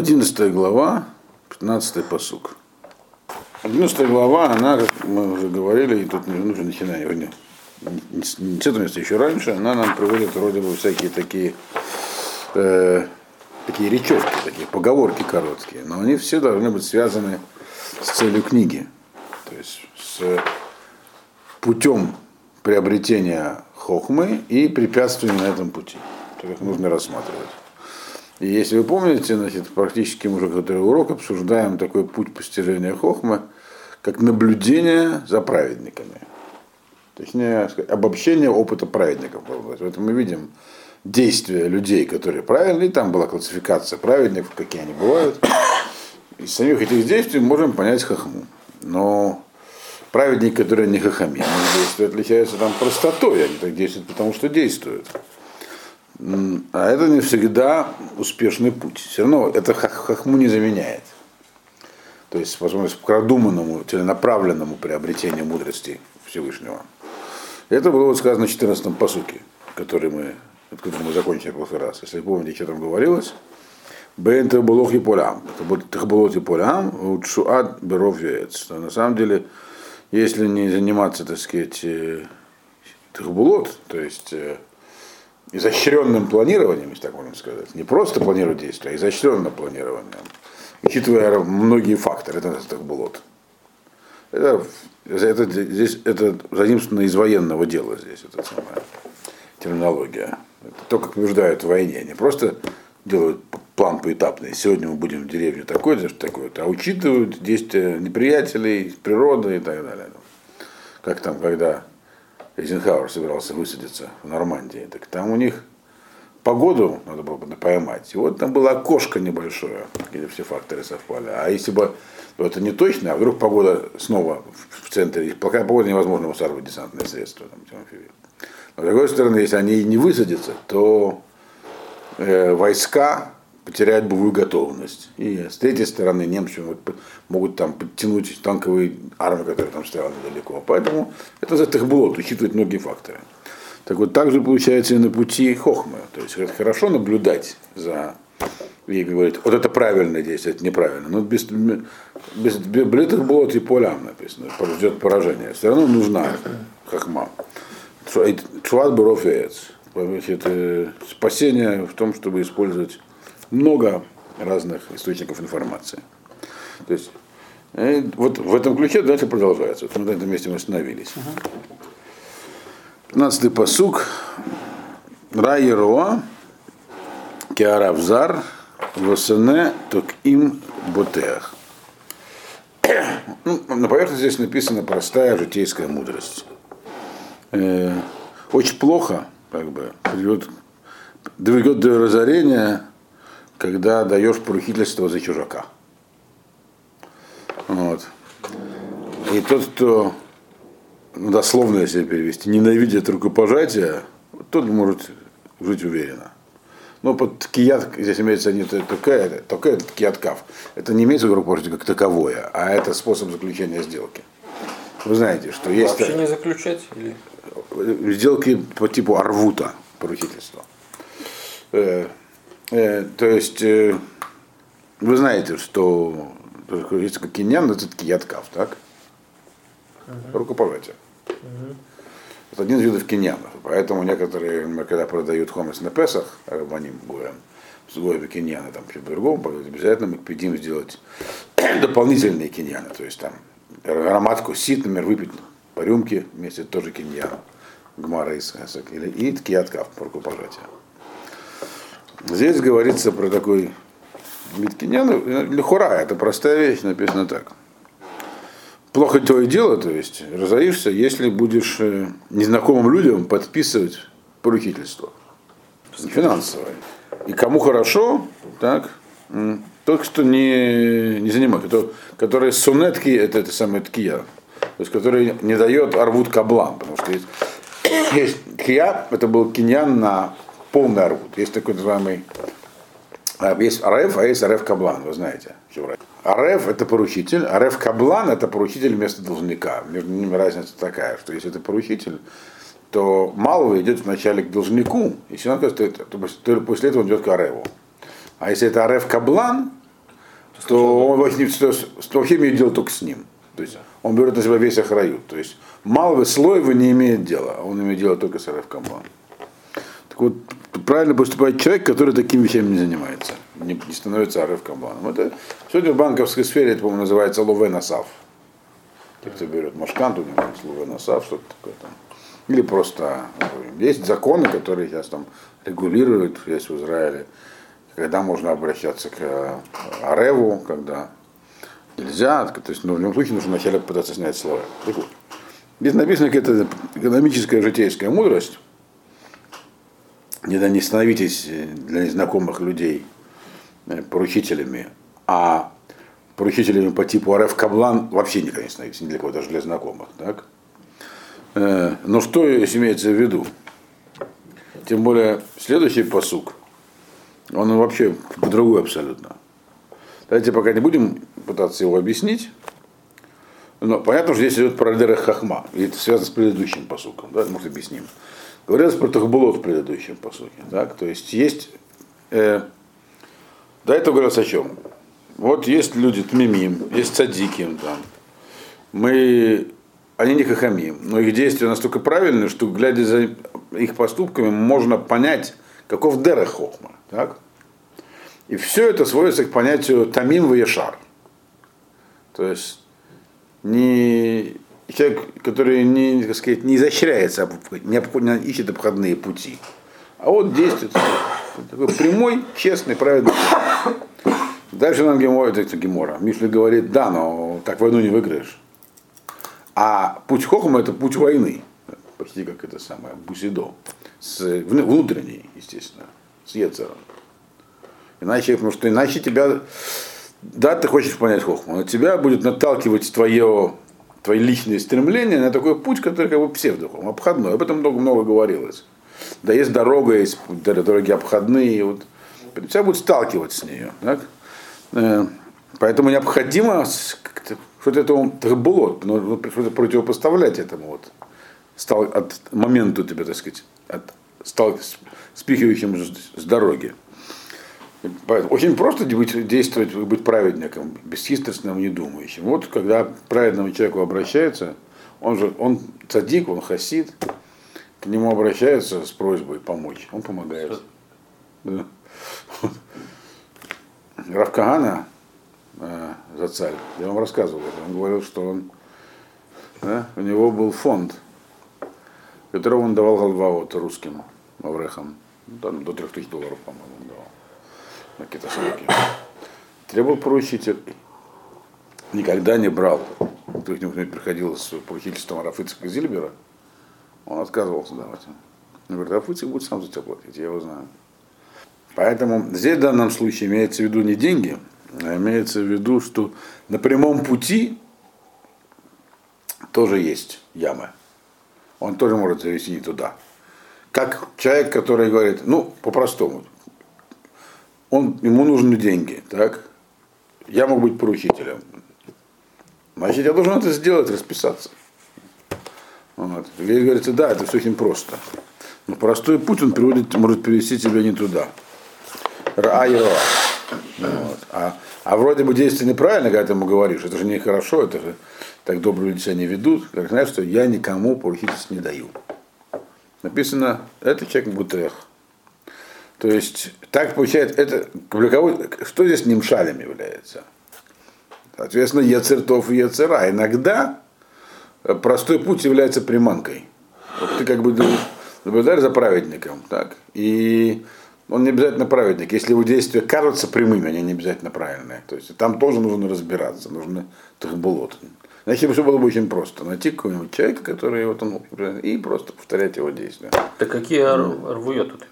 11 глава, 15 посук. 11 глава, она, как мы уже говорили, и тут не нужно начинать его не, не, с этого места, еще раньше, она нам приводит вроде бы всякие такие, э, такие речевки, такие поговорки короткие, но они все должны быть связаны с целью книги, то есть с путем приобретения хохмы и препятствиями на этом пути. Их нужно рассматривать. Если вы помните, значит, практически мы уже который урок обсуждаем такой путь постижения хохмы, как наблюдение за праведниками. Точнее, обобщение опыта праведников. Поэтому мы видим действия людей, которые правильные, там была классификация праведников, какие они бывают. Из самих этих действий можем понять хохму. Но праведники, которые не хохами, они действуют, отличаются там простотой, они так действуют, потому что действуют. А это не всегда успешный путь. Все равно это хахму не заменяет. То есть возможность к продуманному, целенаправленному приобретению мудрости Всевышнего. Это было вот сказано в 14-м посуке, который мы, откуда мы закончили в прошлый раз. Если помните, что там говорилось, Бен Тахбулох и Полям. Тахбулот и Полям, Учуад Беров Яец. На самом деле, если не заниматься, так сказать, э, Тахбулот, то есть э, изощренным планированием, если так можно сказать. Не просто планировать действия, а изощренным планированием. Учитывая многие факторы, это так было. Это, это, здесь, это заимствовано из военного дела здесь, это самая терминология. Это то, как побеждают в войне. Не просто делают план поэтапный. Сегодня мы будем в деревне такой-то, такой-то, а учитывают действия неприятелей, природы и так далее. Как там, когда Эйзенхауэр собирался высадиться в Нормандии, так там у них погоду надо было бы поймать. И вот там было окошко небольшое, где все факторы совпали. А если бы ну, это не точно, а вдруг погода снова в центре, плохая погода невозможно высаживать десантные средства. Там, Но с другой стороны, если они не высадятся, то э, войска потеряют боевую готовность. И с третьей стороны немцы могут, там подтянуть танковые армии, которые там стояли недалеко. Поэтому это за Техблот, учитывать многие факторы. Так вот, так же получается и на пути Хохмы. То есть это хорошо наблюдать за и говорит, вот это правильное действие, это неправильно. Но без, без, блитых болот и полям написано, ждет поражение. Все равно нужна хохма. Чуват буров Спасение в том, чтобы использовать много разных источников информации. То есть э, вот в этом ключе дальше продолжается. Вот на этом месте мы остановились. 15-й посук. Райероа, Кеаравзар, Восене, ток им ботеах. Ну, на поверхности здесь написана простая житейская мудрость. Э, очень плохо, как бы, приведет, доведет до разорения когда даешь поручительство за чужака. Вот. И тот, кто, ну, дословно если перевести, ненавидит рукопожатия, тот может жить уверенно. Но под кият, здесь имеется не только, только этот кияткав. Это не имеется в рукопожатие как таковое, а это способ заключения сделки. Вы знаете, что есть... Вообще не заключать? Или... Сделки по типу арвута, поручительства. Э, Э, то есть, э, вы знаете, что есть как киньян, это кияткав, так? Uh-huh. Рукопожатие. Uh-huh. Это один из видов киньянов. Поэтому некоторые, когда продают хомес на Песах, рабаним будем, с гоями киньяна, там, в другом, обязательно мы педим сделать дополнительные киньяны. То есть там ароматку сит, например, выпить по рюмке вместе тоже киньян. Гмара и или и ткияткав, рукопожатие. Здесь говорится про такой Миткинян, лихура, это простая вещь, написано так. Плохо то и дело, то есть разоришься, если будешь э, незнакомым людям подписывать поручительство финансовое. И кому хорошо, так, тот, кто не, не занимает, кто, который сунетки, это, это самое ткия, то есть который не дает арвуд каблам, потому что есть, есть ткия, это был киньян на полный арвуд. Есть такой называемый а, есть Ареф, а есть Ареф Каблан, вы знаете. Ареф это поручитель, Ареф Каблан это поручитель вместо должника. Между ними разница такая, что если это поручитель, то малого идет вначале к должнику, если он то, то после этого он идет к Ареву. А если это Ареф Каблан, то он вообще имеет дело только с ним. То есть он берет на себя весь охрают. То есть малого слоева не имеет дела, а он имеет дело только с РФ Камбан. Вот, правильно поступает человек, который такими вещами не занимается, не, не становится РФ Камбаном. Это сегодня в банковской сфере, это, по-моему, называется ловенасав. Те, кто берет машканту, ловенасав, что-то такое там. Или просто есть законы, которые сейчас там регулируют, есть в Израиле, когда можно обращаться к э, Ареву, когда нельзя, то есть ну, в любом случае нужно вначале пытаться снять слой. Здесь написано какая-то экономическая житейская мудрость. Не, не становитесь для незнакомых людей э, поручителями, а поручителями по типу РФ Каблан вообще никогда не становитесь, ни для кого, даже для знакомых. Так? Э, но что имеется в виду? Тем более следующий посук, он вообще другой абсолютно. Давайте пока не будем пытаться его объяснить. Но понятно, что здесь идет про Дера Хахма, и это связано с предыдущим посуком, да, может объясним. Говорилось про Тахбулот в предыдущем посуке. Так? То есть есть, э, до этого говорилось о чем? Вот есть люди тмимим, есть цадиким, там. мы, они не хахамим, но их действия настолько правильные, что глядя за их поступками можно понять, каков Дера Хохма. Так? И все это сводится к понятию тамим вешар. То есть не человек, который не, так сказать, не изощряется, не ищет обходные пути. А вот действует такой прямой, честный, праведный. Дальше нам Гемора, это Гемора. Мишли говорит, да, но так войну не выиграешь. А путь Хохма это путь войны. Почти как это самое, Бусидо. С, внутренней, естественно, с Ецером. Иначе, потому что иначе тебя, да, ты хочешь понять хохму, но тебя будет наталкивать твое, твои личные стремления на такой путь, который как бы псевдохом, обходной. Об этом много-много говорилось. Да, есть дорога, есть дороги обходные, вот. Тебя будет сталкивать с нее. Так? Э, поэтому необходимо что-то этому было, что-то противопоставлять этому вот стал от моменту тебя, так сказать, от стал спихивающим с дороги. Очень просто быть, действовать, быть праведником, бесхитростным, недумающим. Вот когда к праведному человеку обращается, он же, он цадик, он хасид, к нему обращаются с просьбой помочь, он помогает. Да. Равкагана э, за царь, я вам рассказывал, он говорил, что он, да, у него был фонд, которого он давал вот русским аврехам, ну, там, до 3000 долларов, по-моему, он давал на сроки. Требовал поручитель. Никогда не брал. Кто к нему приходил с поручительством Рафыцика Зильбера, он отказывался давать. Он говорит, Рафыцик будет сам за тебя платить, я его знаю. Поэтому здесь в данном случае имеется в виду не деньги, а имеется в виду, что на прямом пути тоже есть ямы. Он тоже может завести не туда. Как человек, который говорит, ну, по-простому, он, ему нужны деньги, так? Я могу быть поручителем. Значит, я должен это сделать, расписаться. Вот. Здесь говорится, да, это все очень просто. Но простой путь он приводит, может привести тебя не туда. Ра вот. а, а вроде бы действие неправильно, когда ты ему говоришь, это же нехорошо, это же так добрые люди себя не ведут. Как знаешь, что я никому поручительство не даю. Написано, это человек Бутрех. То есть, так получается, это кого, что здесь нимшалем является? Соответственно, Ецертов и Ецера. Иногда простой путь является приманкой. Вот ты как бы наблюдаешь за праведником, так? И он не обязательно праведник. Если его действия кажутся прямыми, они не обязательно правильные. То есть там тоже нужно разбираться, нужно тахбулот. Значит, все было бы очень просто. Найти какого-нибудь человека, который вот он, и просто повторять его действия. Так какие рвует тут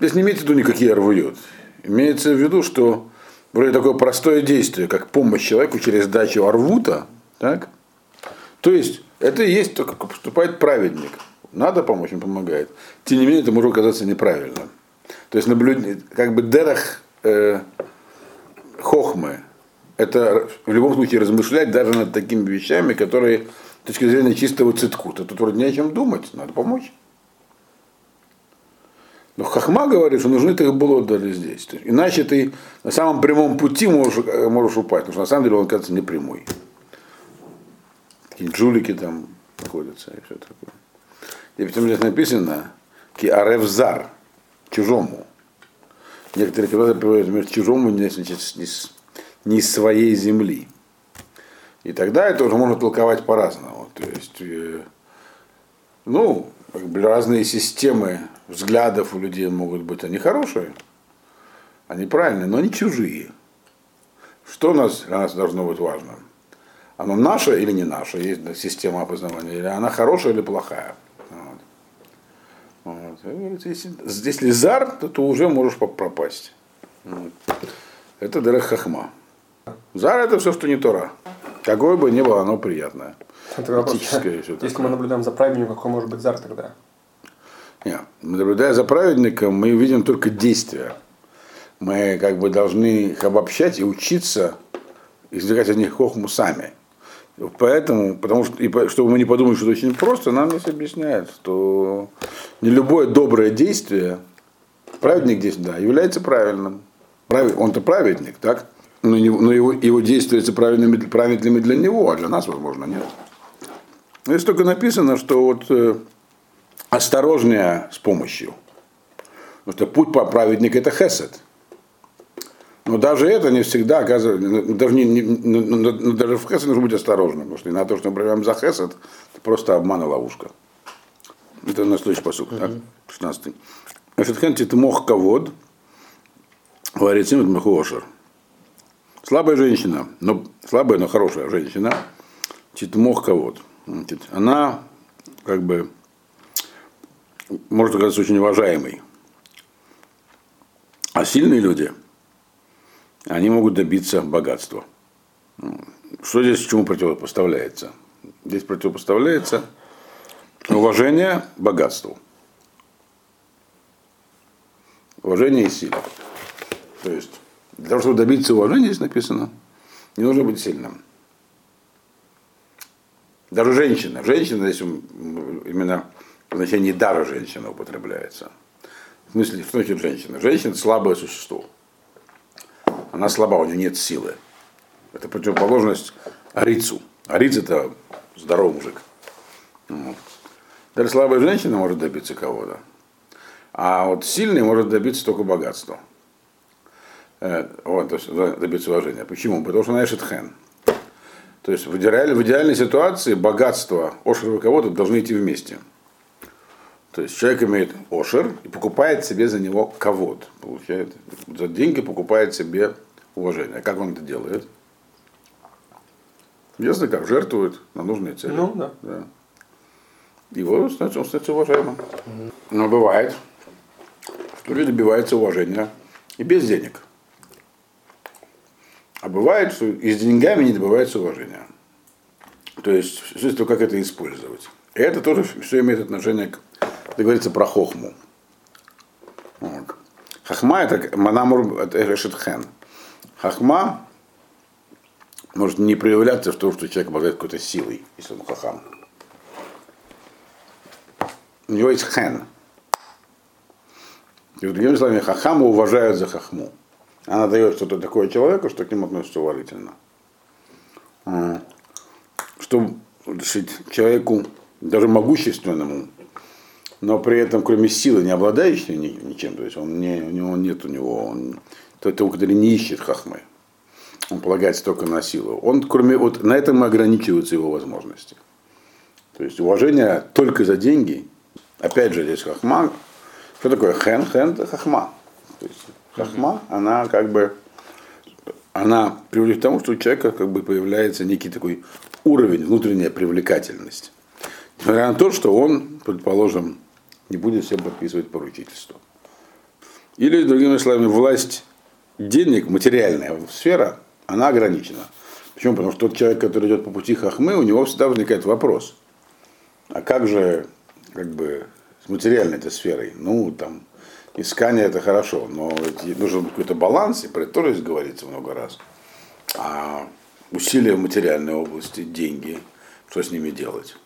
Здесь не имеется в виду никакие рвует. Имеется в виду, что вроде такое простое действие, как помощь человеку через дачу арвута, так? То есть, это и есть только поступает праведник. Надо помочь, он помогает. Тем не менее, это может оказаться неправильно. То есть, наблюдение, как бы дерах э, хохмы, это в любом случае размышлять даже над такими вещами, которые с точки зрения чистого циткута. Тут вроде не о чем думать, надо помочь. Но Хахма говорит, что нужны ты было дали здесь. То есть, иначе ты на самом прямом пути можешь, можешь упасть, потому что на самом деле он, кажется, не прямой. Какие жулики там находятся и все такое. И потом здесь написано ки аревзар, чужому. Некоторые переводы приводят чужому не, не, не своей земли. И тогда это уже можно толковать по-разному. То есть, э, ну, разные системы взглядов у людей могут быть, они хорошие, они правильные, но они чужие. Что у нас, для нас должно быть важно? Оно наше или не наше? Есть система опознавания, или она хорошая или плохая? Вот. Вот. Если, если зар, то ты уже можешь пропасть. Вот. Это Дерех Хахма. Зар это все, что не Тора. Какое бы ни было, оно приятное. Это вопрос. Если мы наблюдаем за праведником, какой может быть зар тогда? Нет. Наблюдая за праведником, мы видим только действия. Мы как бы должны их обобщать и учиться извлекать из них хохму сами. Поэтому, потому что, и, чтобы мы не подумали, что это очень просто, нам здесь объясняют, что не любое доброе действие, праведник здесь, да, является правильным. Он-то праведник, так? Но, но его, его действия являются правильными, правильными для него, а для нас, возможно, нет. Здесь только написано, что вот э, осторожнее с помощью. Потому что путь по праведнику это хесед. Но даже это не всегда оказывается, ну, ну, даже, не, не, ну, ну, даже в хесед нужно быть осторожным, потому что на то, что мы проверяем за хесед, это просто обман и ловушка. Это на следующий посуд, так? 16. Значит, хен мох ковод, говорит Симот Мехуошер. Слабая женщина, но слабая, но хорошая женщина, мох ковод. Она как бы может оказаться очень уважаемой. А сильные люди, они могут добиться богатства. Что здесь чему противопоставляется? Здесь противопоставляется уважение богатству. Уважение и сила. То есть, для того, чтобы добиться уважения, здесь написано, не нужно быть сильным. Даже женщина. Женщина здесь именно в значении дара женщина употребляется. В смысле, что значит женщина? Женщина слабое существо. Она слаба, у нее нет силы. Это противоположность арицу. Ариц это здоровый мужик. Вот. Даже слабая женщина может добиться кого-то. А вот сильный может добиться только богатства. Э, вот, то есть добиться уважения. Почему? Потому что она хен. То есть в идеальной, в идеальной ситуации богатство, ошер и кого-то должны идти вместе. То есть человек имеет ошер и покупает себе за него ковод. Получает, за деньги покупает себе уважение. А как он это делает? Ясно как, жертвует на нужные цели. Ну, да. да. Его он становится уважаемым. Угу. Но бывает, что люди добиваются уважения и без денег. А бывает, что и с деньгами не добивается уважения. То есть, все как это использовать. И это тоже все имеет отношение к это говорится про хохму. Вот. Хахма это манамур это решит хен. Хахма может не проявляться в том, что человек обладает какой-то силой, если он хахам. У него есть хен. И другими словами, хахама уважают за хахму. Она дает что-то такое человеку, что к нему относится уважительно. А, Чтобы человеку, даже могущественному, но при этом, кроме силы, не обладающей ничем, то есть он не, у него нет у него, он, то это который не ищет хахмы, он полагается только на силу. Он, кроме, вот на этом ограничиваются его возможности. То есть уважение только за деньги, опять же, здесь хахма, что такое хен? Хен это хахма. То есть хахма, она как бы, она приводит к тому, что у человека как бы появляется некий такой уровень, внутренняя привлекательность. Несмотря на то, что он, предположим, не будет всем подписывать поручительство. Или, другими словами, власть денег, материальная сфера, она ограничена. Почему? Потому что тот человек, который идет по пути хахмы, у него всегда возникает вопрос. А как же как бы, с материальной этой сферой? Ну, там, искание это хорошо, но нужен какой-то баланс, и про это тоже говорится много раз. А усилия в материальной области, деньги, что с ними делать?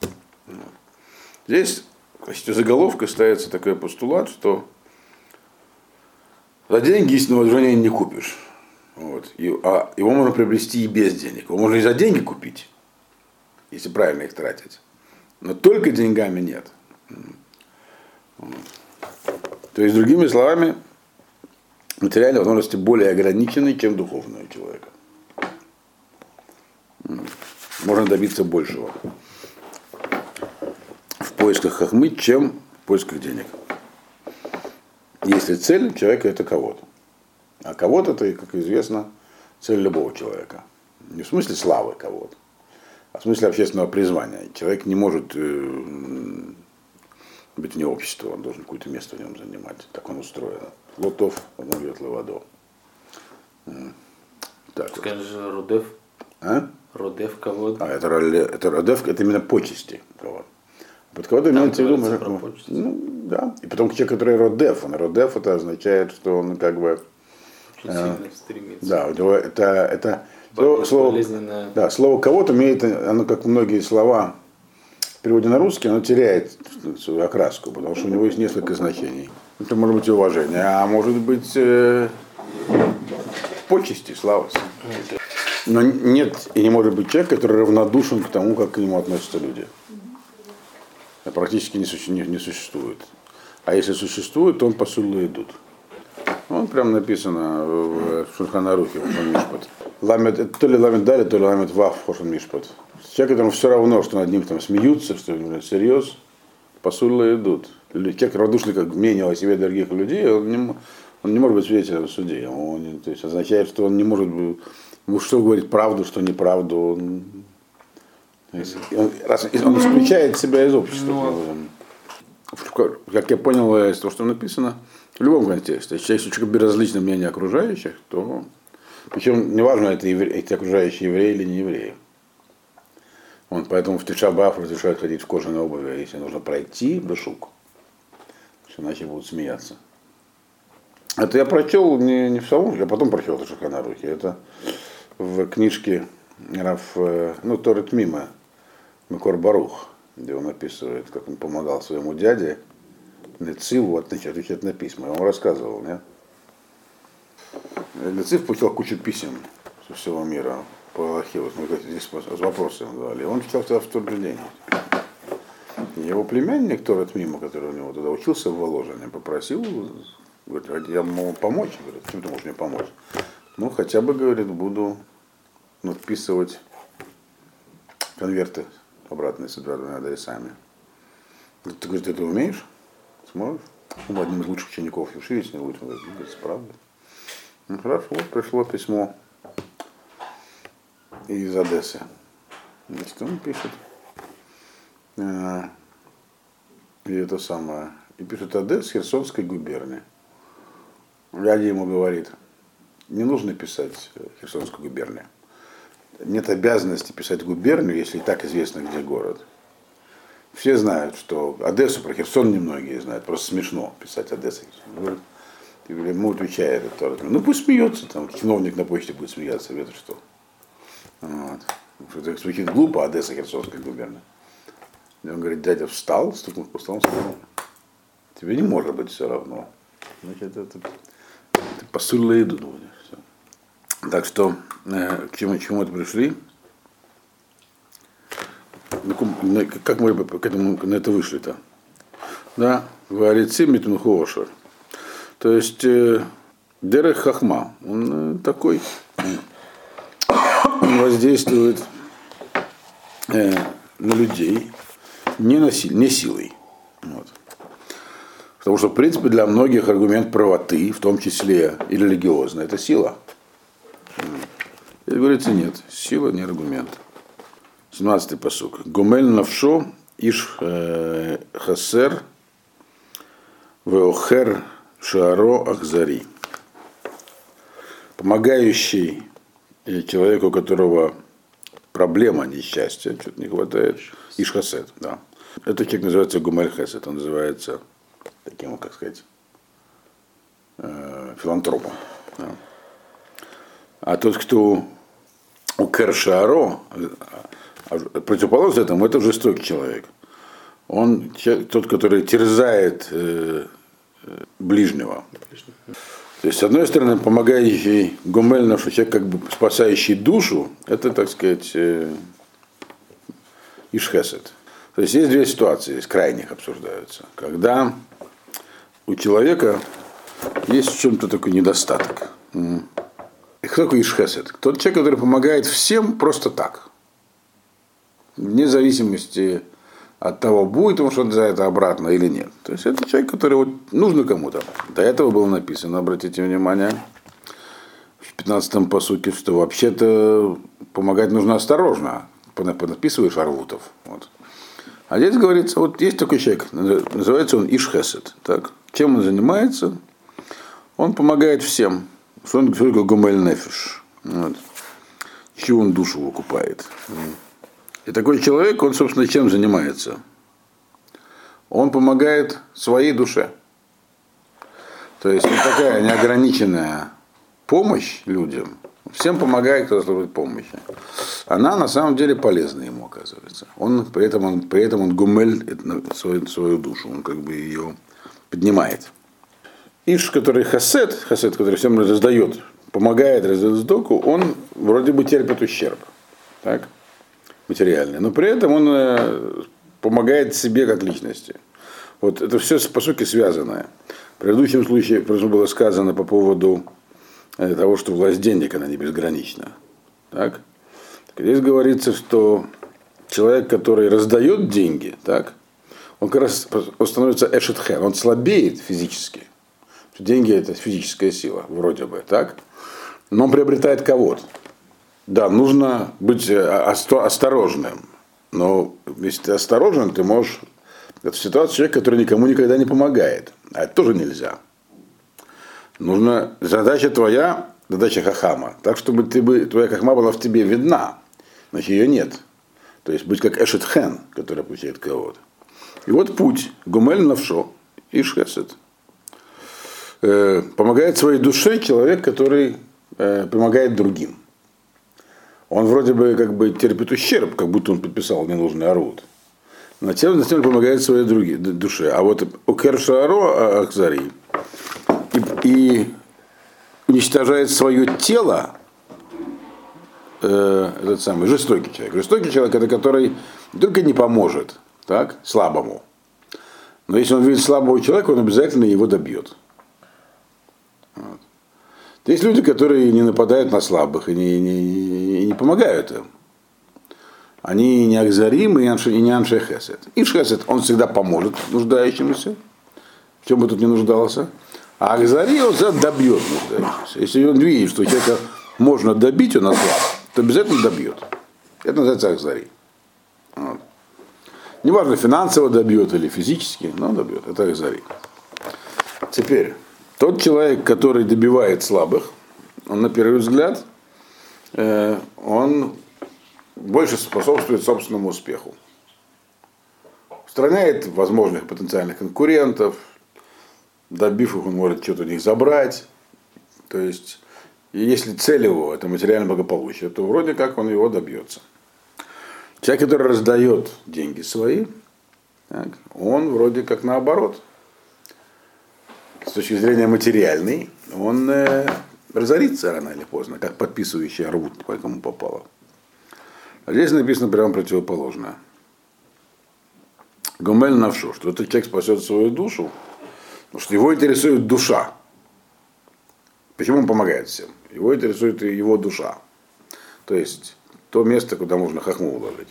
Здесь Значит, заголовка ставится такой постулат, что За деньги истинного уважения не купишь. Вот. И, а его можно приобрести и без денег. Его можно и за деньги купить, если правильно их тратить. Но только деньгами нет. То есть, другими словами, материальные возможности более ограничены, чем духовные у человека. Можно добиться большего в поисках хохмы, чем в поисках денег. Если цель человека это кого-то. А кого-то это, как известно, цель любого человека. Не в смысле славы кого-то, а в смысле общественного призвания. Человек не может э, быть вне общества, он должен какое-то место в нем занимать. Так он устроен. Лотов, одно ветло водо. Так Скажи, вот. Рудев. А? Родев кого А, это, это Родев, это именно почести кого Под кого-то имеется в виду, ну, да. И потом человек, который Родев, он Родев, это означает, что он как бы э, стремится. Да, у него это, это слово, слово, да, слово кого-то имеет, оно как многие слова переводе на русский, оно теряет свою окраску, потому что у него есть несколько значений. Это может быть уважение, а может быть э, почести, слава. Но нет и не может быть человек, который равнодушен к тому, как к нему относятся люди. Это практически не, не, не существует. А если существует, то он по сулу идут. Он прям написано в Шульханарухе, в Мишпат. Ламет, то ли ламет дали, то ли ламет вав, Хошан Мишпат. Человек, которому все равно, что над ним там смеются, что серьез, по сулу идут. Человек равнодушный как мнение о себе других людей, он не, он не может быть свидетелем в суде. Он, то есть означает, что он не может быть что говорит правду, что неправду. Он, он, раз, он исключает себя из общества. Но... Ну, как я понял из того, что написано, в любом контексте, если человек безразлично мнение окружающих, то причем неважно, это евре, эти окружающие евреи или не евреи. Он поэтому в Тишабаф разрешают ходить в кожаной обуви, если нужно пройти бешук, иначе будут смеяться. Это я прочел не, не в самом, я потом прочел это Шаханарухи. Это в книжке Раф, э, ну, Торет Мима, Микор Барух, где он описывает, как он помогал своему дяде Нециву отвечать на письма. Я вам рассказывал, нет? Нецив получил кучу писем со всего мира по Аллахе, вот мы здесь с вопросами давали. Он читал всегда в тот же день. Его племянник Торет Мима, который у него туда учился в Воложине, попросил, говорит, я могу помочь, говорит, чем ты можешь мне помочь? Ну, хотя бы, говорит, буду надписывать конверты обратные с двумя адресами. Ты, говорит, ты это умеешь? Сможешь? Ну, одним из лучших учеников Юши, не лучше, говорит, правда. Ну, хорошо, вот пришло письмо из Одессы. Значит, он пишет. Э, и это самое. И пишет Одесс Херсонской губернии. Дядя ему говорит – не нужно писать Херсонскую губернию. Нет обязанности писать губернию, если и так известно, где город. Все знают, что Одессу про Херсон немногие знают. Просто смешно писать Одессу. Ему отвечает это. Ну пусть смеется, там чиновник на почте будет смеяться, это что. Вот. Это звучит глупо, Одесса, Херсонская губерния. И он говорит, дядя встал, стукнул по столу, сказал, тебе не может быть все равно. Значит, это ты посыл еду. Так что, э, к чему, чему это пришли? Как мы к этому, на это вышли-то? Да, говорится Митмухошер. То есть э, Дерех Хахма, он э, такой, воздействует э, на людей не, насиль, не силой. Вот. Потому что, в принципе, для многих аргумент правоты, в том числе и религиозный, это сила. И говорится, нет, сила не аргумент. 17-й посук. Гумель навшо иш э, хасер веохер шаро ахзари. Помогающий э, человеку, у которого проблема несчастья, что-то не хватает, иш хасет, да. Это человек называется гумель хасет, он называется таким, как сказать, э, филантропом. Да. А тот, кто у Кершаро, а противоположность этому, это жестокий человек. Он тот, который терзает э, ближнего. То есть, с одной стороны, помогающий Гомель, наш человек, как бы спасающий душу, это, так сказать, э, Ишхесет. То есть есть две ситуации, здесь крайних обсуждаются. Когда у человека есть в чем-то такой недостаток. И кто такой Ишхесет? Тот человек, который помогает всем просто так. Вне зависимости от того, будет ему что-то за это обратно или нет. То есть это человек, который вот нужно кому-то. До этого было написано, обратите внимание, в 15-м посуке, что вообще-то помогать нужно осторожно. Понаписываешь арвутов. Вот. А здесь говорится, вот есть такой человек, называется он Ишхесет. Так? Чем он занимается? Он помогает всем. Что он говорит, гумель нефиш. Вот. Чего он душу выкупает. И такой человек, он, собственно, чем занимается? Он помогает своей душе. То есть вот такая неограниченная помощь людям, всем помогает, кто служит помощи. Она на самом деле полезна ему, оказывается. Он, при, этом он, при этом он гумель свою, свою душу, он как бы ее поднимает. Иш, который хасет, хасет, который всем раздает, помогает раздает сдоку, он вроде бы терпит ущерб. Так? Материальный, но при этом он э, помогает себе как личности. Вот это все по сути связанное. В предыдущем случае было сказано по поводу э, того, что власть денег, она не безгранична. Так? так здесь говорится, что человек, который раздает деньги, так, он как раз он становится эшетхен, он слабеет физически. Деньги это физическая сила, вроде бы, так? Но он приобретает кого-то. Да, нужно быть э, осторожным. Но если ты осторожен, ты можешь... Это ситуация человека, который никому никогда не помогает. А это тоже нельзя. Нужно... Задача твоя, задача хахама. Так, чтобы ты бы, твоя хахма была в тебе видна. Значит, ее нет. То есть быть как Эшетхен, который получает кого-то. И вот путь. Гумель навшо. Ишхесет. Э, помогает своей душе человек, который э, помогает другим он вроде бы как бы терпит ущерб, как будто он подписал ненужный орут. Но тем, тем помогает своей други, душе. А вот у Кершаро Ахзари и, и уничтожает свое тело, э, этот самый жестокий человек. Жестокий человек это который только не поможет так, слабому. Но если он видит слабого человека, он обязательно его добьет. Вот. Есть люди, которые не нападают на слабых и не, не, и не помогают им. Они не Акзарим и не Аншехесет. Ишхесет, он всегда поможет нуждающемуся, в чем бы тут не нуждался. А Акзари он добьет нуждающегося. Если он видит, что человека можно добить, он ослаб, то обязательно добьет. Это называется Акзари. Вот. Неважно, финансово добьет или физически, но добьет. Это Акзари. Теперь, тот человек, который добивает слабых, он на первый взгляд, э, он больше способствует собственному успеху. Устраняет возможных потенциальных конкурентов, добив их, он может что-то у них забрать. То есть, если цель его это материальное благополучие, то вроде как он его добьется. Человек, который раздает деньги свои, так, он вроде как наоборот – с точки зрения материальной, он э, разорится рано или поздно, как подписывающий рвут, по кому попало. А здесь написано прямо противоположное. Гомель навшу, что этот человек спасет свою душу, потому что его интересует душа. Почему он помогает всем? Его интересует его душа. То есть то место, куда можно хохму уложить.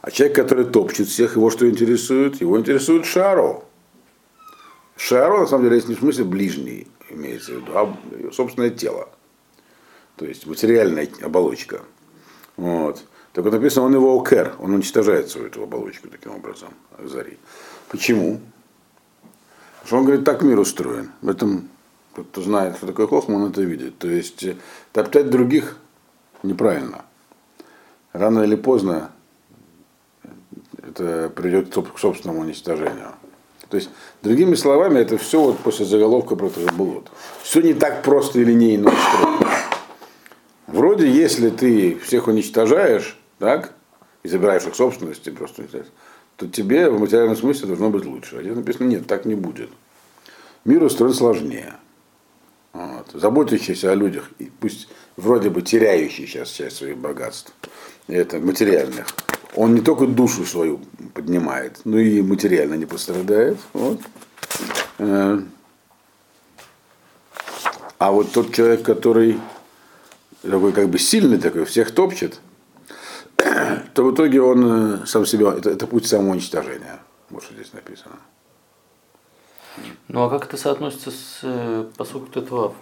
А человек, который топчет всех, его что интересует? Его интересует шаро. Шаро, на самом деле, есть не в смысле ближний, имеется в виду, а собственное тело. То есть материальная оболочка. Вот. Так вот написано, он его окер, он уничтожает свою эту оболочку таким образом, Азари. Почему? Потому что он говорит, так мир устроен. В этом тот, кто знает, что такое хохма, он это видит. То есть топтать других неправильно. Рано или поздно это придет к собственному уничтожению. То есть, другими словами, это все вот после заголовка про Тажбулот. Все не так просто и линейно устроено. Вроде, если ты всех уничтожаешь, так, и забираешь их собственности просто, то тебе в материальном смысле должно быть лучше. А здесь написано, нет, так не будет. Мир устроен сложнее. вот, заботящийся о людях, и пусть вроде бы теряющий сейчас часть своих богатств, это материальных, он не только душу свою поднимает, но и материально не пострадает. Вот. Э, а вот тот человек, который такой как бы сильный такой, всех топчет, то в итоге он э, сам себя, это, это путь самоуничтожения, вот что здесь написано. Ну а как это соотносится с э, посук Тетвав?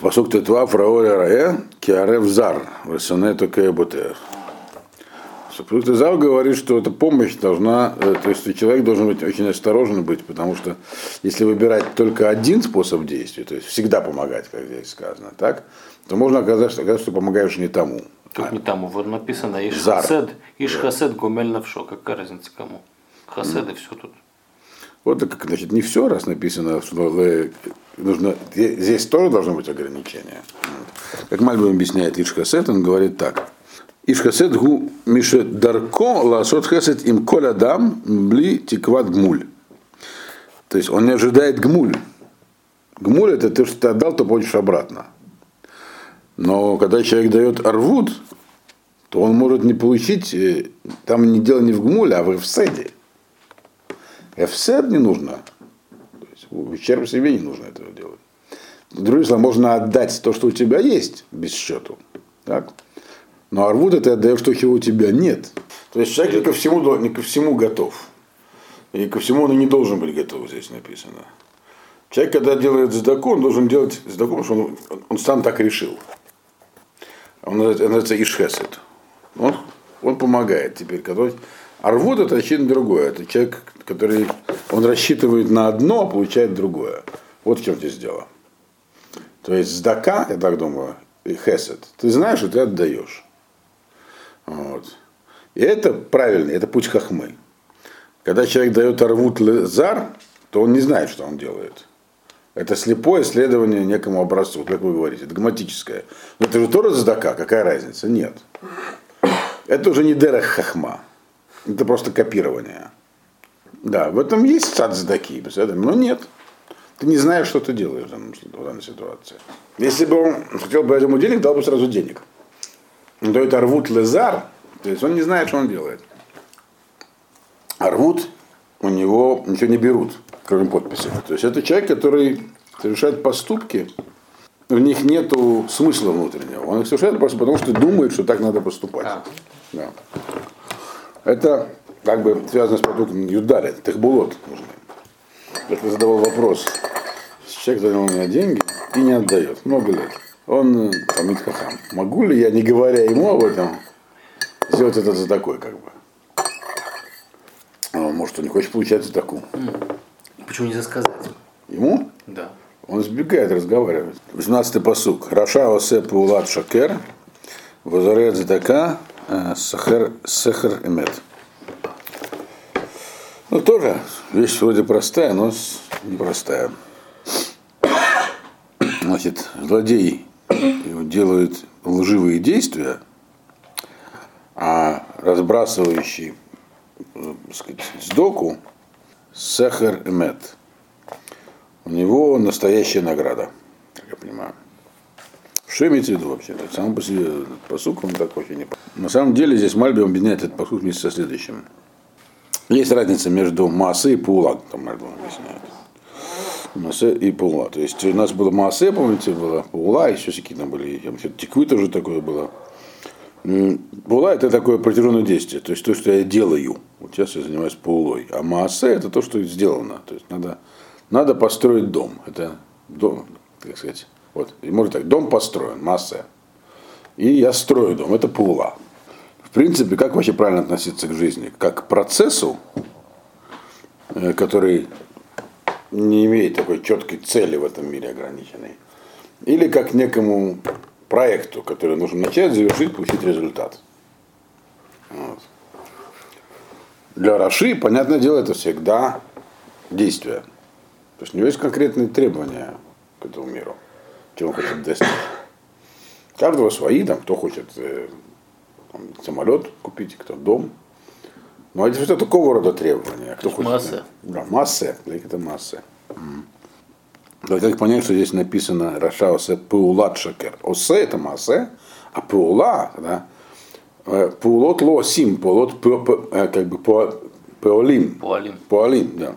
Посук Тетвав Раоля Рае, Киарев Зар, Весонету Кеботер. Посук Тетвав говорит, что эта помощь должна, э, то есть человек должен быть очень осторожен быть, потому что если выбирать только один способ действия, то есть всегда помогать, как здесь сказано, так, то можно оказаться, оказаться что помогаешь не тому. Тут А, не тому, вот написано Иш Зар. Хасед, Иш Хасед Гумель Навшо. Какая разница кому? Хасед и все тут. Вот так, значит, не все раз написано, что нужно, здесь тоже должно быть ограничение. Как Мальбим объясняет Ишхасет, он говорит так. Ишхасет гу мише дарко ласот хесет им коля дам бли тикват гмуль. То есть он не ожидает гмуль. Гмуль это ты, что ты отдал, то получишь обратно. Но когда человек дает арвуд, то он может не получить, э, там не дело не в гмуле, а в эфседе. Эфсед не нужно. То есть ущерб себе не нужно этого делать. Другими словами, можно отдать то, что у тебя есть, без счету. Так? Но арвуд это отдаешь то, чего у тебя нет. То есть человек не ко всему, не ко всему готов. И ко всему он и не должен быть готов, здесь написано. Человек, когда делает задаку, он должен делать задаку, потому что он, он сам так решил. Он называется, он ишхесет. Он, он помогает теперь. Который... Арвуд это очевидно другое. Это человек, который он рассчитывает на одно, а получает другое. Вот в чем здесь дело. То есть сдака, я так думаю, и хесед, ты знаешь, что ты отдаешь. Вот. И это правильно, это путь хахмы. Когда человек дает арвут зар, то он не знает, что он делает. Это слепое следование некому образцу, как вы говорите, догматическое. Но это же тоже задака, какая разница? Нет. Это уже не дерех хахма. Это просто копирование. Да, в этом есть сад задаки, но нет. Ты не знаешь, что ты делаешь в, в данной ситуации. Если бы он хотел бы ему денег, дал бы сразу денег. Но то это рвут лезар, то есть он не знает, что он делает. А рвут у него ничего не берут, кроме подписи. То есть это человек, который совершает поступки, в них нет смысла внутреннего. Он их совершает просто потому, что думает, что так надо поступать. А. Да. Это как бы связано с продуктом Юдаля, Техбулот нужны. Я задавал вопрос. Человек занял у меня деньги и не отдает. Много лет. Он Хамид Хахам. Могу ли я, не говоря ему об этом, сделать это за такой, как бы? А он, может, он не хочет получать за такую. Почему нельзя сказать? Ему? Да. Он избегает разговаривать. 18-й посук. Раша осе паулат шакер, возарет задака, э, сахер, сахер эмет. Ну, тоже вещь вроде простая, но непростая. Значит, злодей делает лживые действия, а разбрасывающий э, так сказать, сдоку сахар эмет. У него настоящая награда, как я понимаю. Что имеется в виду вообще? Это сам по себе посук, он так вообще не На самом деле здесь Мальби объединяет этот посук вместе со следующим. Есть разница между Маасе и Паула, там Мальби объясняет. Маасе и Паула. То есть у нас было Маасе, помните, было Паула, еще какие-то были, там еще Тиквы тоже такое было. Паула это такое протяженное действие, то есть то, что я делаю. Вот сейчас я занимаюсь Паулой. А Маасе это то, что сделано. То есть надо, надо построить дом. Это дом, так сказать. Вот, и можно так, дом построен, Маасе. И я строю дом, это Паула. В принципе, как вообще правильно относиться к жизни? Как к процессу, э, который не имеет такой четкой цели в этом мире ограниченной. Или как некому проекту, который нужно начать, завершить, получить результат. Вот. Для Раши, понятное дело, это всегда действие. То есть у него есть конкретные требования к этому миру, чего он хочет достичь. Каждого свои, там, кто хочет э, там, самолет купить, кто дом. Но это что такого рода требования. Кто хочет, масса. Да, масса, это масса. Но как понять, что здесь написано Раша Осе Паулат Шакер? Осе это Масе, а Паула, да, э, Паулот Лосим, Паулот э, как бы Паолим. Пуалим. Пуалим, да.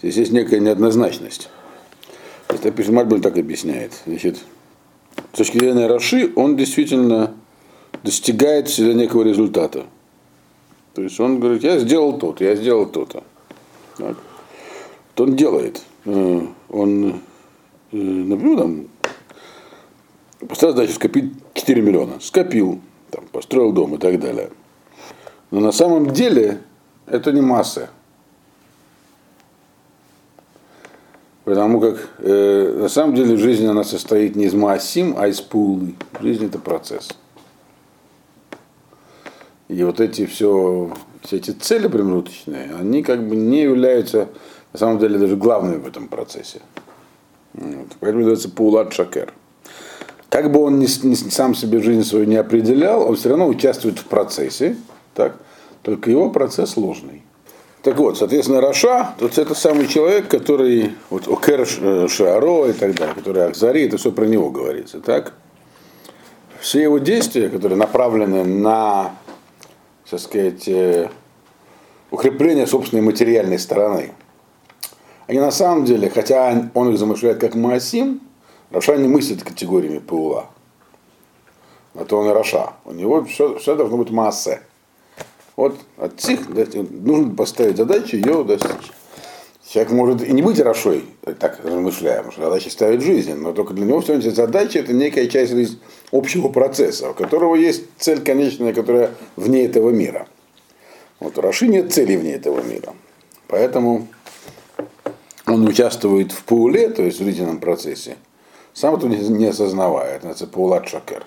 Здесь есть некая неоднозначность. Это пишет Мальбель так объясняет. Значит, с точки зрения Раши, он действительно достигает всегда некого результата. То есть он говорит, я сделал то-то, я сделал то-то. Так. Вот он делает. Э, он, э, например, там, поставил задачу скопить 4 миллиона. Скопил, там, построил дом и так далее. Но на самом деле это не масса. Потому как э, на самом деле жизнь она состоит не из маасим, а из пулы. Жизнь это процесс. И вот эти все, все эти цели промежуточные, они как бы не являются на самом деле даже главными в этом процессе. Вот. Поэтому называется пулат шакер. Как бы он ни, ни, сам себе жизнь свою не определял, он все равно участвует в процессе, так? только его процесс ложный. Так вот, соответственно, רשע, вот это самый человек, который, вот עוכר э, שארו и так далее, который אכזרי, это все про него говорится, так? Все его действия, которые направлены на, так сказать, э, укрепление собственной материальной стороны, они на самом деле, хотя он их замышляет как מעשים, רשע не мыслит категориями פעולה. Это он и רשע. У него все, все должно быть מעשה. Вот от всех нужно поставить задачу ее достичь. Человек может и не быть Рашой, так размышляем, что задача ставит жизнь, но только для него все эти задачи это некая часть общего процесса, у которого есть цель конечная, которая вне этого мира. Вот у Раши нет цели вне этого мира. Поэтому он участвует в пауле, то есть в длительном процессе, сам это не осознавая, это называется паулат шакер.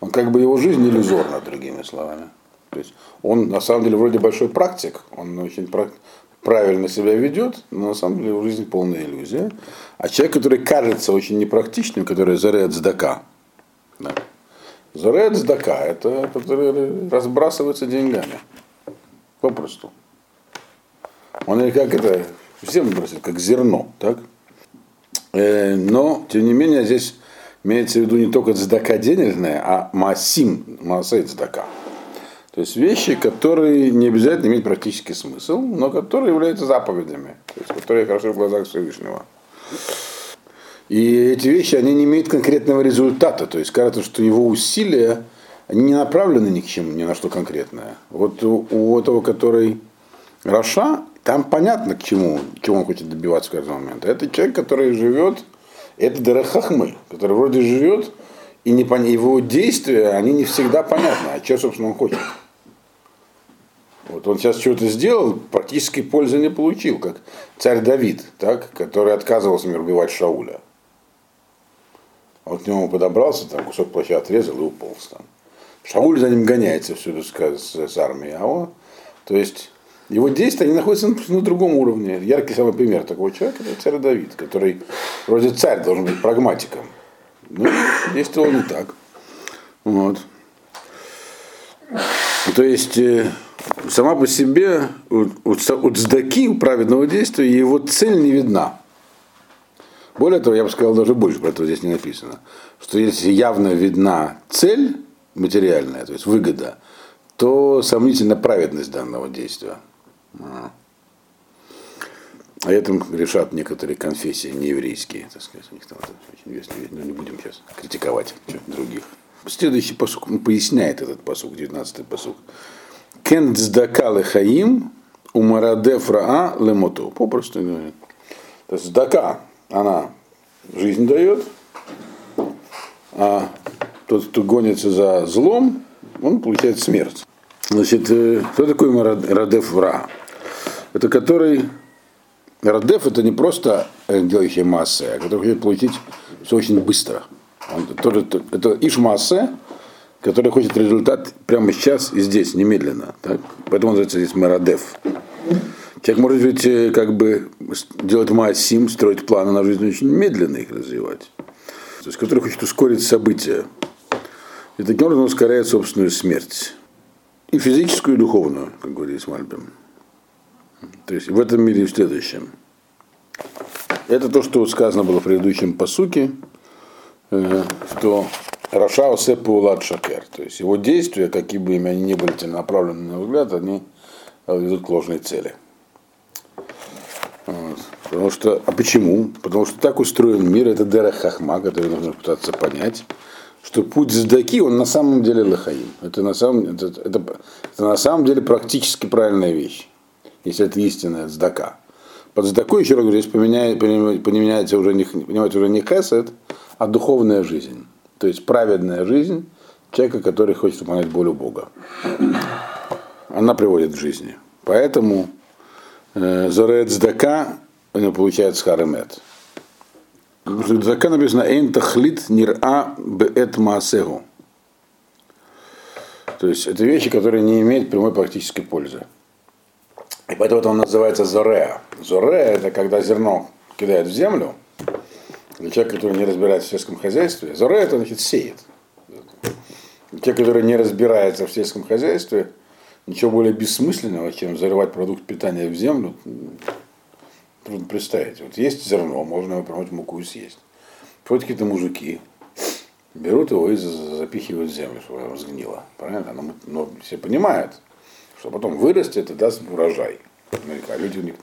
Он как бы его жизнь иллюзорна, другими словами. То есть он на самом деле вроде большой практик, он очень правильно себя ведет, но на самом деле его жизнь полная иллюзия. А человек, который кажется очень непрактичным, который заряд сдака, да. заряд сдака, это который разбрасывается деньгами. Попросту. Он как это, всем бросит, как зерно, так? Э, но, тем не менее, здесь имеется в виду не только цдака денежная, а масим, масей цдака. То есть вещи, которые не обязательно имеют практический смысл, но которые являются заповедями, то есть которые хороши в глазах Всевышнего. И эти вещи, они не имеют конкретного результата. То есть кажется, что его усилия, они не направлены ни к чему, ни на что конкретное. Вот у, у этого, который Раша, там понятно, к чему, чего он хочет добиваться в каждый момент. Это человек, который живет, это Дарахахмы, который вроде живет, и не, его действия, они не всегда понятны, а что, собственно, он хочет. Вот он сейчас что-то сделал, практически пользы не получил, как царь Давид, так, который отказывался например, убивать Шауля. Он к нему подобрался, там кусок плаща отрезал и уполз там. Шауль за ним гоняется всюду с, с, с армией, а он, то есть его действия они находятся на, на другом уровне. Яркий самый пример такого человека это царь Давид, который вроде царь должен быть прагматиком. Но действовал не так. Вот. То есть э, сама по себе у, у, у цдаки, у праведного действия, его цель не видна. Более того, я бы сказал даже больше, про это здесь не написано, что если явно видна цель материальная, то есть выгода, то сомнительна праведность данного действия. А. О этом решат некоторые конфессии нееврейские, так сказать, у них там очень весело, но не будем сейчас критиковать других. Следующий посук поясняет этот посук, 19-й посук. Кен цдака лехаим умарадев раа лемоту. Попросту говорит. То есть цдака, она жизнь дает, а тот, кто гонится за злом, он получает смерть. Значит, э, кто такой Марадев Ра? Это который... Радев это не просто э, делающий массы, а который хочет получить все очень быстро. Он, это, это Ишмассе, который хочет результат прямо сейчас и здесь, немедленно. Так? Поэтому он называется здесь Марадев. Человек может ведь э, как бы делать массим, строить планы на жизнь очень медленно их развивать. То есть, который хочет ускорить события. И таким образом ускоряет собственную смерть. И физическую, и духовную, как говорит Мальбим. То есть в этом мире и в следующем. Это то, что сказано было в предыдущем посуке, э, что Раша Сепулат Шакер. То есть его действия, какие бы ими они ни были целенаправлены на взгляд, они ведут к ложной цели. Вот. Потому что, а почему? Потому что так устроен мир, это Дера Хахма, который нужно пытаться понять, что путь Здаки, он на самом деле лахаим. Это на самом, это, это, это на самом деле практически правильная вещь, если это истинная Здака. Под Здакой, еще раз говорю, здесь поменяет, поменяется уже не, понимаете, уже не хесед, а духовная жизнь. То есть праведная жизнь человека, который хочет выполнять волю Бога. Она приводит к жизни. Поэтому э, Зорет Здака у него получается харемет. В Здака написано «Эйн тахлит нира беэт маасегу». То есть это вещи, которые не имеют прямой практической пользы. И поэтому это он называется зореа. Зореа это когда зерно кидают в землю, для человека, который не разбирается в сельском хозяйстве. Зореа это значит сеет. Те, которые не разбираются в сельском хозяйстве, ничего более бессмысленного, чем зарывать продукт питания в землю, трудно представить. Вот есть зерно, можно его промыть муку и съесть. Приходят какие-то мужики, берут его и запихивают в землю, чтобы оно сгнило. Правильно? Но, но все понимают, что потом вырастет и даст урожай. А люди,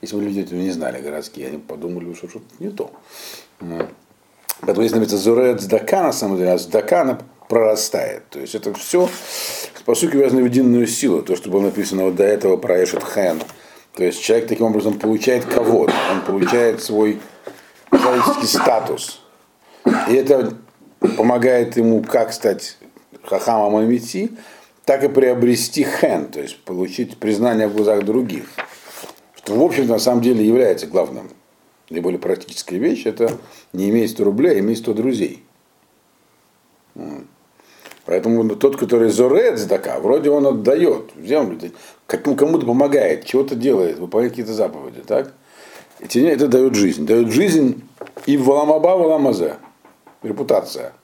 если бы люди этого не знали, городские, они подумали, что что-то не то. Поэтому если написано Зурет Здака, на самом деле, а Здака прорастает. То есть это все, по сути, связано в единую силу. То, что было написано вот до этого про Эшет Хэн. То есть человек таким образом получает кого-то, он получает свой человеческий статус. И это помогает ему как стать хахамом Амити, так и приобрести хэн, то есть получить признание в глазах других. Что, в общем на самом деле является главным. Наиболее практическая вещь – это не иметь 100 рублей, а иметь 100 друзей. Поэтому тот, который зорет здака, вроде он отдает в землю, кому-то помогает, чего-то делает, выполняет какие-то заповеди, так? И тебе это дает жизнь. Дает жизнь и Валамаба, Валамазе. Репутация.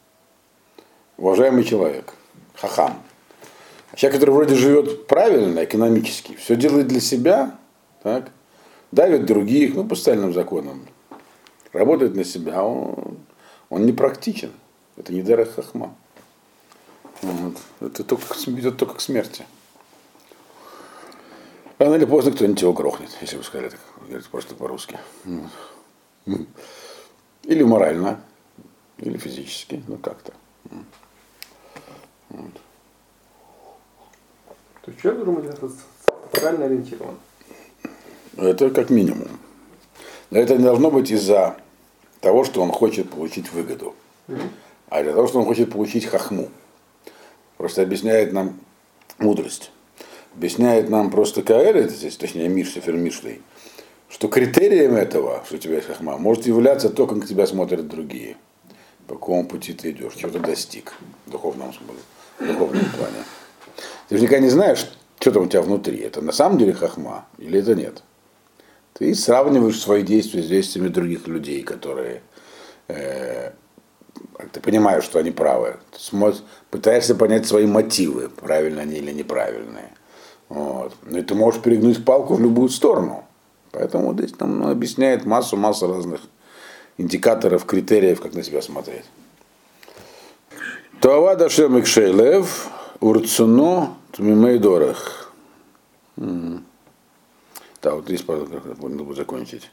Уважаемый человек. Хахам. Человек, который вроде живет правильно, экономически, все делает для себя, так, давит других, ну, по стальным законам, работает на себя, он, он не практичен. Это не Дера Хахма. Вот. Это только, ведет только к смерти. Рано или поздно кто-нибудь его грохнет, если вы сказали так, просто по-русски. Или морально, или физически, ну как-то. Вот. То есть человек должен быть социально ориентирован? Это как минимум. Но это не должно быть из-за того, что он хочет получить выгоду, а для того, что он хочет получить хахму. Просто объясняет нам мудрость. Объясняет нам просто Каэль, точнее Миш, Сефер Мишлей, что критерием этого, что у тебя есть хахма, может являться то, как тебя смотрят другие. По какому пути ты идешь, чего ты достиг в духовном, в духовном плане. Ты никогда не знаешь, что там у тебя внутри. Это на самом деле хахма или это нет. Ты сравниваешь свои действия с действиями других людей, которые э, ты понимаешь, что они правы. Ты смотришь, пытаешься понять свои мотивы, правильно они или неправильные. Вот. Ну и ты можешь перегнуть палку в любую сторону. Поэтому здесь нам объясняет массу-массу разных индикаторов, критериев, как на себя смотреть. Туава дашем икшейлев, урцуно тмимейдорах. Да, вот здесь надо будет закончить.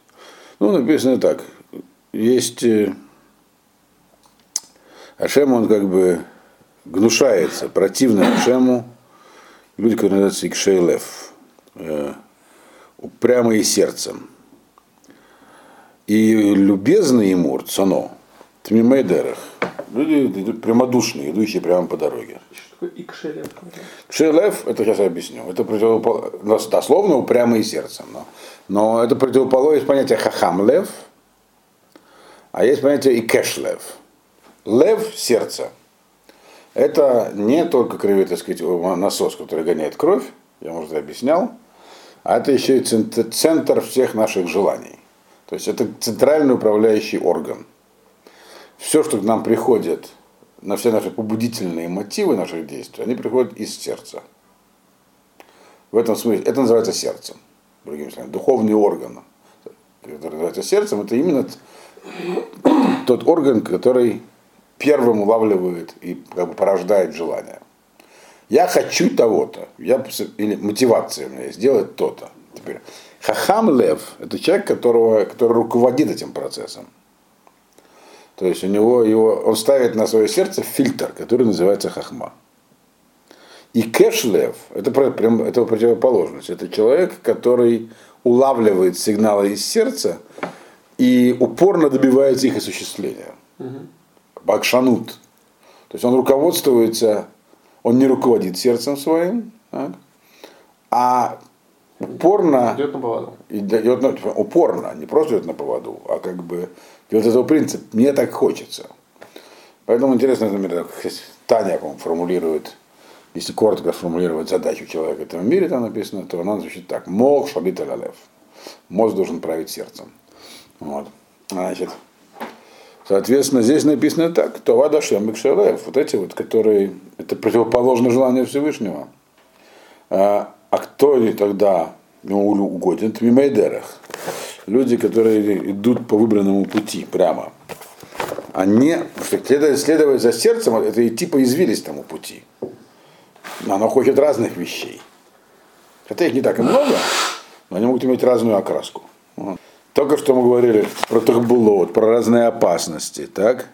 Ну, написано так. Есть э, Ашем, он как бы гнушается, противно Ашему, люди, которые называются Икшейлев, э, упрямые сердцем. И любезный ему, Цано, Тмимейдерах, люди прямодушные, идущие прямо по дороге. Что такое Икшелев? Кшелев, это сейчас я объясню, это противоположность, дословно упрямые сердцем, но, но это противоположность понятия хахамлев, а есть понятие икешлев. Лев – сердце. Это не только крови, так сказать, насос, который гоняет кровь, я, может, объяснял, а это еще и центр всех наших желаний. То есть это центральный управляющий орган. Все, что к нам приходит, на все наши побудительные мотивы наших действий, они приходят из сердца. В этом смысле это называется сердцем. Другими словами, духовный орган. который называется сердцем, это именно тот орган, который первым улавливает и как бы порождает желание. Я хочу того-то, я, или мотивация у меня есть, сделать то-то. Теперь, хахам лев – это человек, которого, который руководит этим процессом. То есть у него его, он ставит на свое сердце фильтр, который называется хахма. И кэшлев это, прям, это противоположность. Это человек, который улавливает сигналы из сердца и упорно добивается их осуществления. Бакшанут. То есть он руководствуется, он не руководит сердцем своим, так, а упорно идет на поводу. Идет на, упорно, не просто идет на поводу, а как бы вот этого принцип, мне так хочется. Поэтому интересно, например, Таня, по формулирует, если коротко сформулировать задачу человека в этом мире, там написано, то она звучит так. Мог шалит лев. Мозг должен править сердцем. Вот. Значит, соответственно, здесь написано так, то вада шембекшелев. Вот эти вот, которые, это противоположно желанию Всевышнего. А, а кто тогда ему угоден? Это мимайдерах люди, которые идут по выбранному пути прямо. А не следовать за сердцем, это идти по извилистому пути. Но оно хочет разных вещей. Хотя их не так и много, но они могут иметь разную окраску. Только что мы говорили про тахбулот, про разные опасности, так?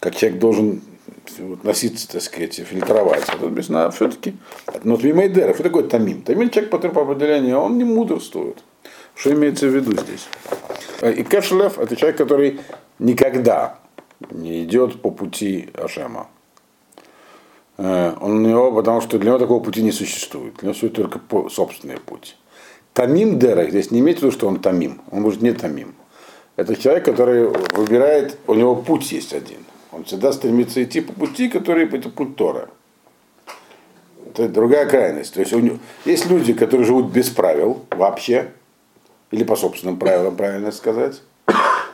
Как человек должен относиться, так сказать, фильтровать. А тут написано, все-таки, но Твимейдера, что такое тамим? Тамим человек по определению, он не мудрствует. Что имеется в виду здесь? И Кешлев – это человек, который никогда не идет по пути Ашема. Э, он у него, потому что для него такого пути не существует. Для него существует только собственный путь. Тамим Дера, здесь не имеется в виду, что он тамим. Он может не тамим. Это человек, который выбирает, у него путь есть один. Он всегда стремится идти по пути, который это путь Тора. Это другая крайность. То есть у него, есть люди, которые живут без правил вообще, или по собственным правилам, правильно сказать.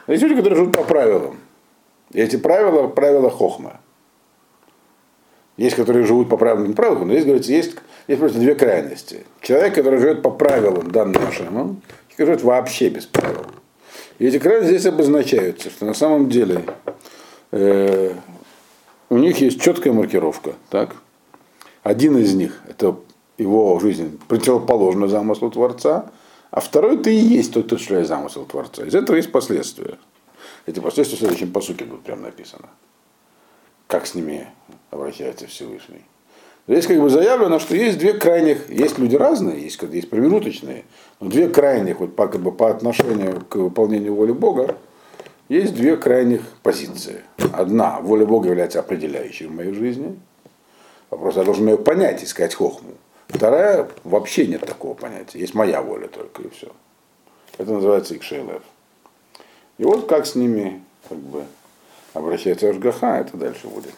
Есть люди, которые живут по правилам. И эти правила, правила хохма. Есть, которые живут по правилам, не правилам, но есть, говорится, есть, есть просто две крайности. Человек, который живет по правилам, данным Ашемом, живет вообще без правил. И эти крайности здесь обозначаются, что на самом деле э, у них есть четкая маркировка. Так? Один из них, это его жизнь противоположна замыслу Творца, а второй ты и есть тот, кто осуществляет замысел Творца. Из этого есть последствия. Эти последствия в следующем посуке будут прям написано. Как с ними обращается Всевышний. Здесь как бы заявлено, что есть две крайних, есть люди разные, есть, есть промежуточные, но две крайних, вот по, как бы, по отношению к выполнению воли Бога, есть две крайних позиции. Одна, воля Бога является определяющей в моей жизни. Вопрос, я должен ее понять, искать хохму. Вторая, вообще нет такого понятия. Есть моя воля только, и все. Это называется икшейлев. И вот как с ними как бы, обращается Ашгаха, это дальше будет.